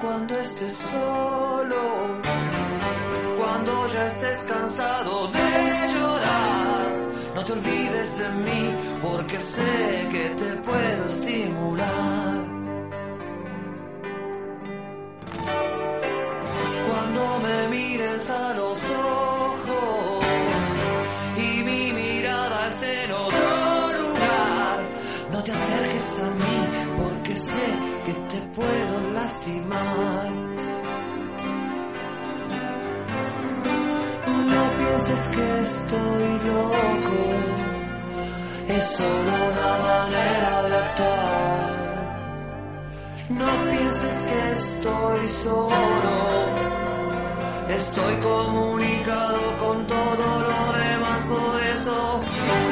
cuando estés solo, cuando ya estés cansado de llorar. No te olvides de mí porque sé que te puedo estimular.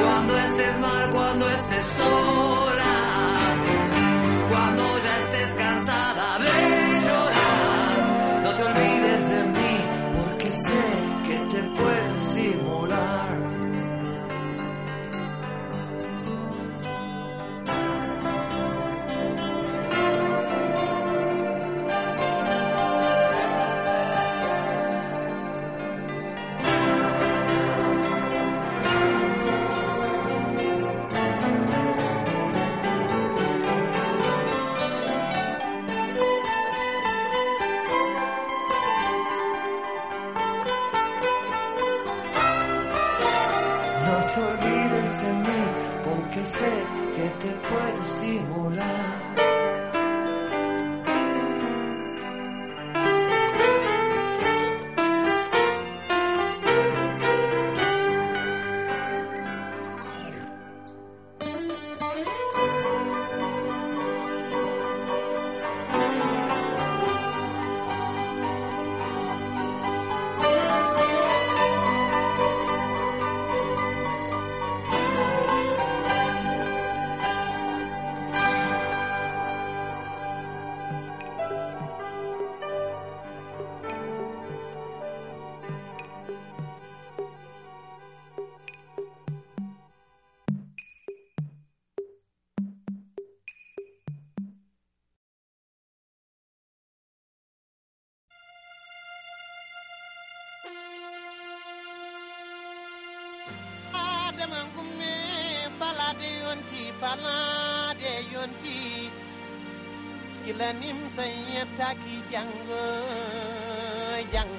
cuando estés mal, cuando estés solo. fana de yonti kilanim sayeta ki jang jang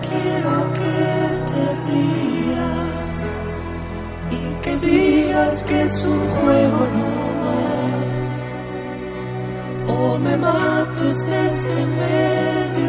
quiero que te rías y que digas que es un juego normal o me mates este mediodía.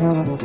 Quiero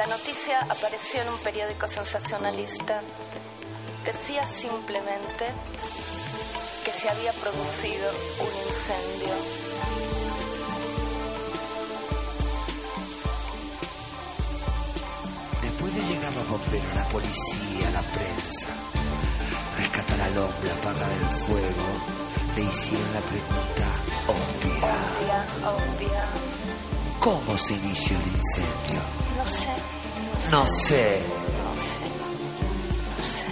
La noticia apareció en un periódico sensacionalista. Decía simplemente que se había producido un incendio. Después de llegar los bomberos, la policía, la prensa, rescatar al hombre, apagar el fuego, le hicieron la pregunta obvia. Obvia, obvia. ¿Cómo se inició el incendio? No sé, No sé. no sé, no sé.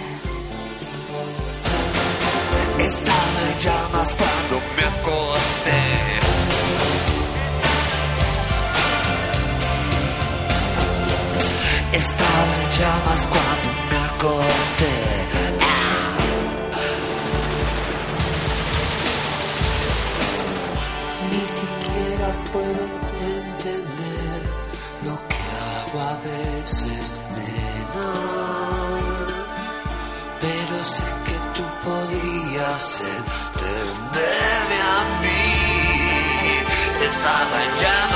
Estaba en llamas cuando me acosté. Estaba en llamas cuando me acosté. Ni siquiera puedo stop and jump.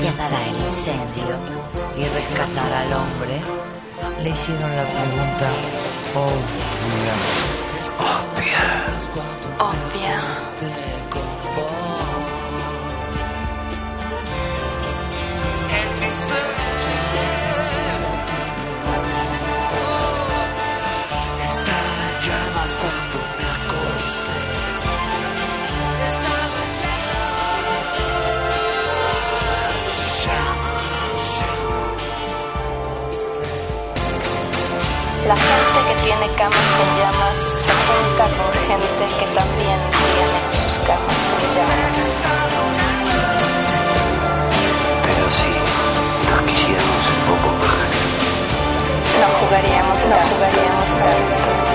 que el incendio y rescatar al hombre, le hicieron la pregunta obvia. Obvia. Obvia. La gente que tiene camas con llamas se junta con gente que también tiene sus camas con llamas. Pero si nos quisiéramos un poco más, no jugaríamos, no jugaríamos tanto.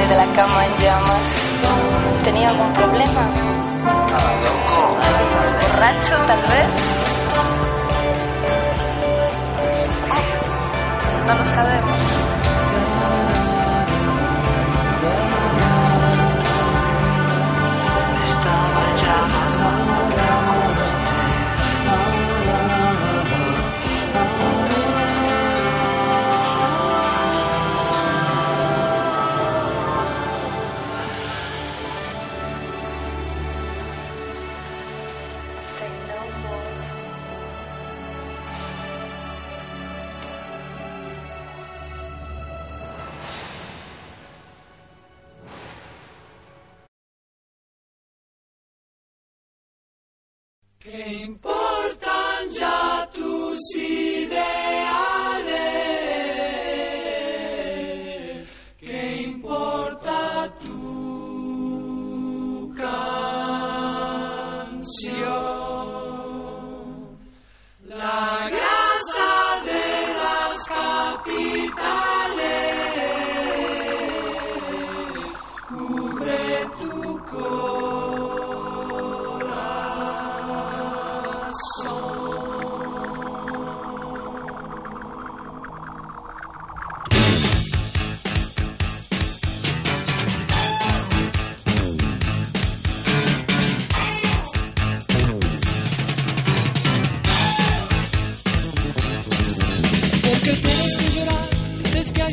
de la cama en llamas. ¿Tenía algún problema? Estaba loco. ¿Borracho, tal vez? No lo sabemos.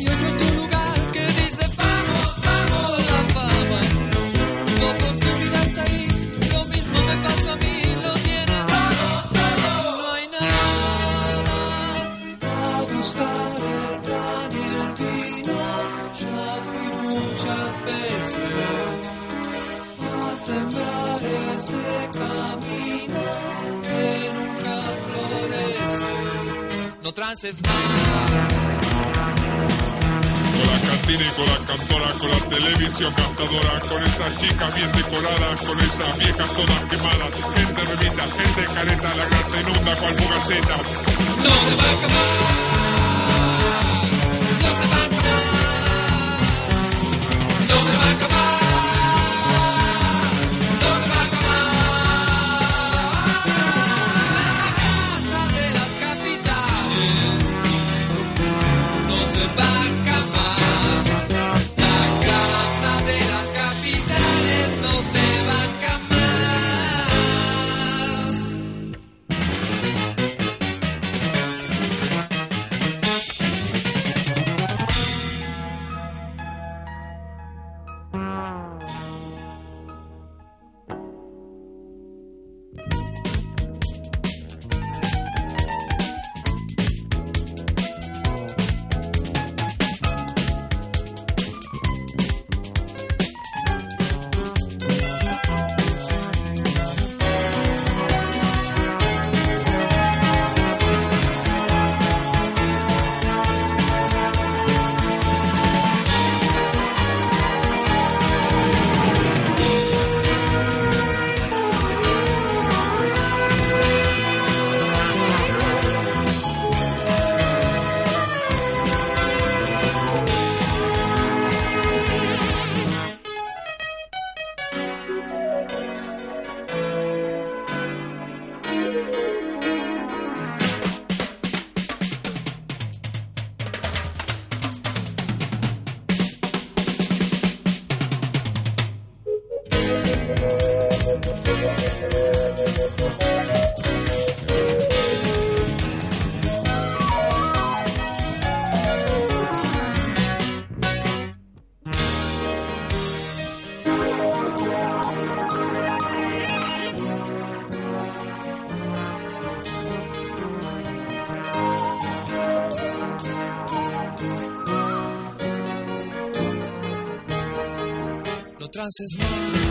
Y otro lugar que dice: Vamos, vamos, la fama. Tu oportunidad está ahí, lo mismo me pasa a mí. Lo tienes adotado. No hay nada. A buscar el pan y el vino, ya fui muchas veces. A sembrar ese camino que nunca florece. No traces más. cantadora con esas chicas bien decoradas, con esas viejas todas quemadas, gente remita, gente careta, la grasa inunda cual fugaceta. No se va a acabar. has his mind.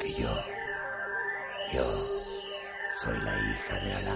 que yo, yo soy la hija de la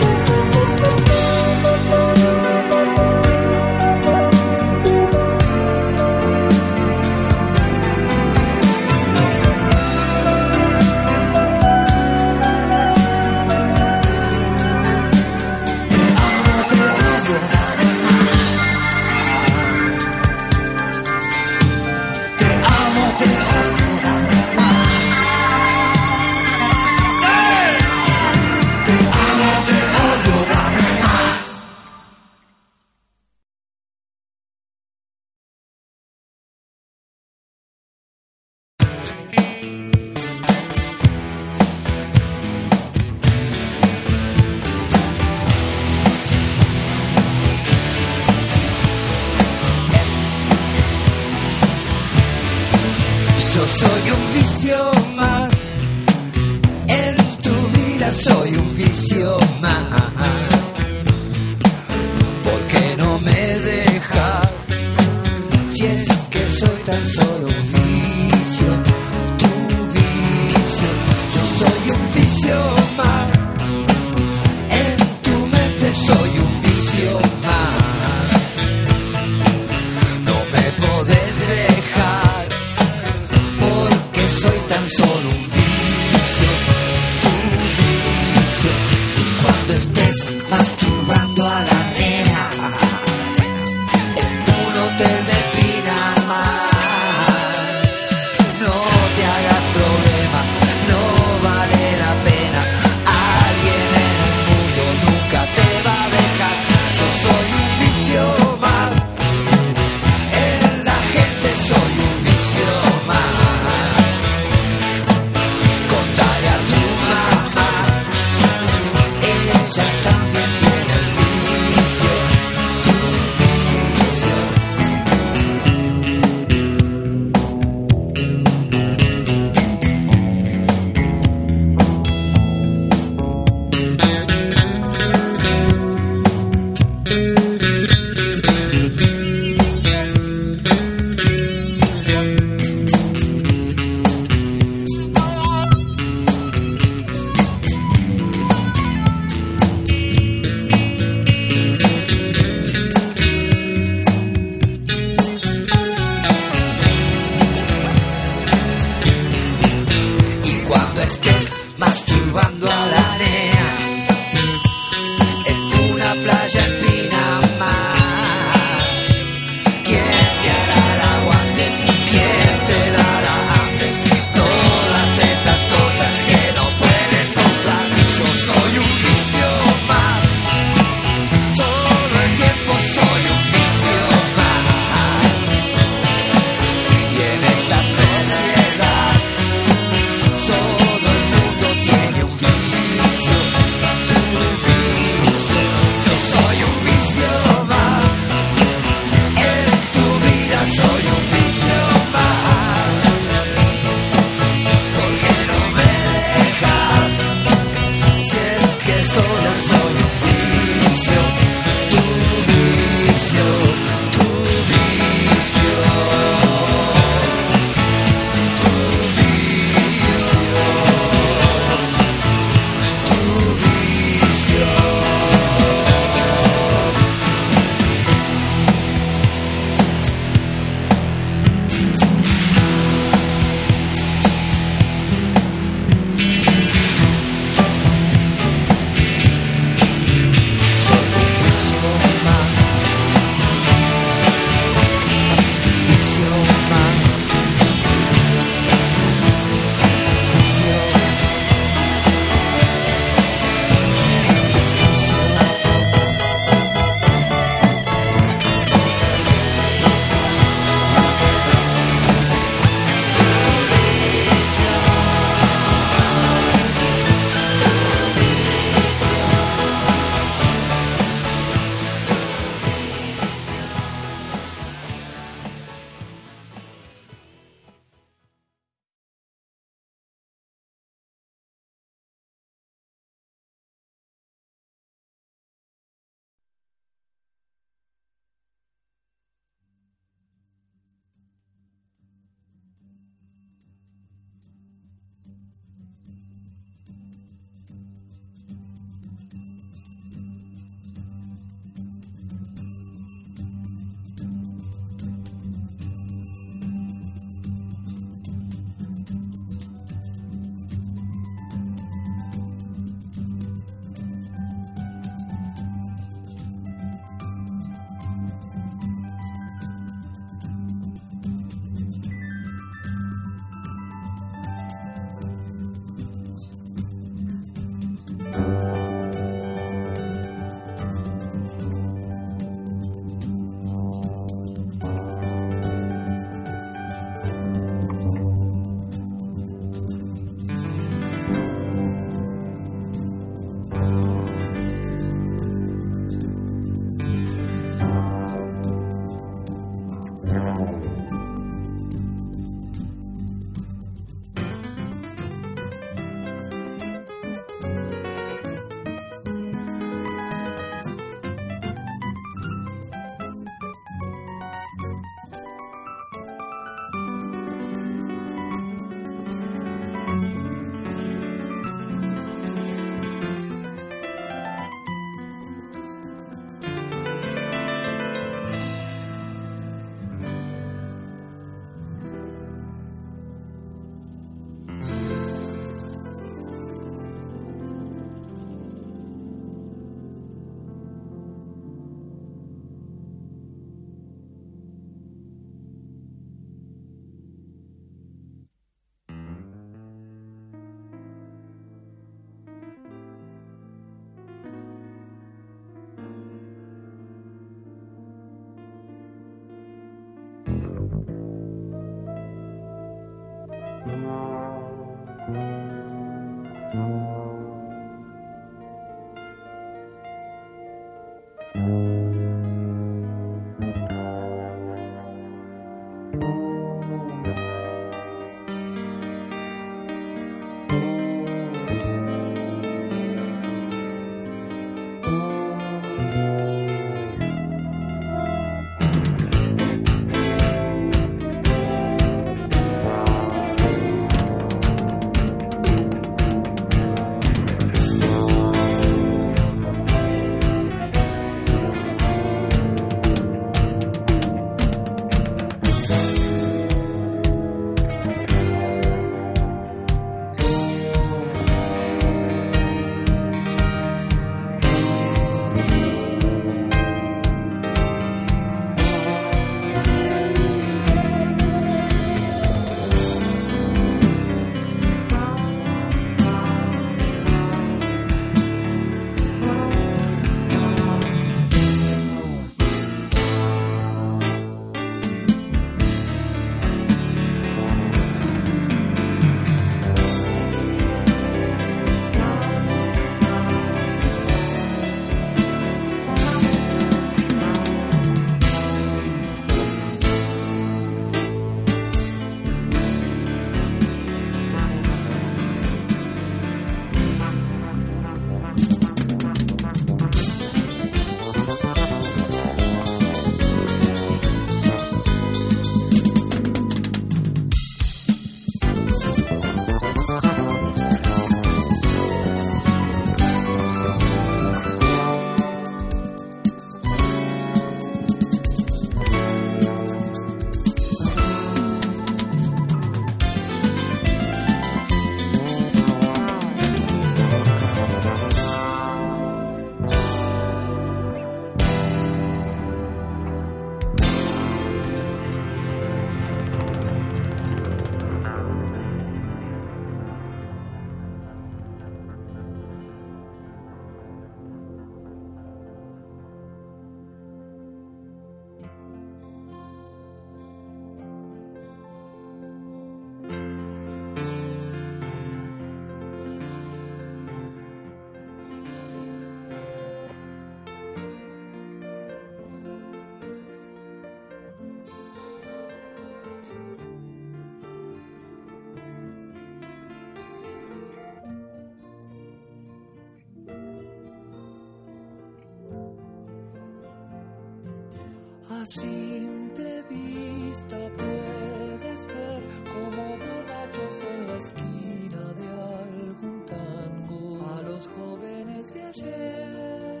A simple vista puedes ver como borrachos en la esquina de algún tango a los jóvenes de ayer.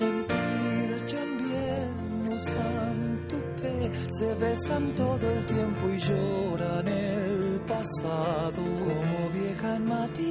En Pilchambién usan tupé, se besan todo el tiempo y lloran el pasado como vieja en.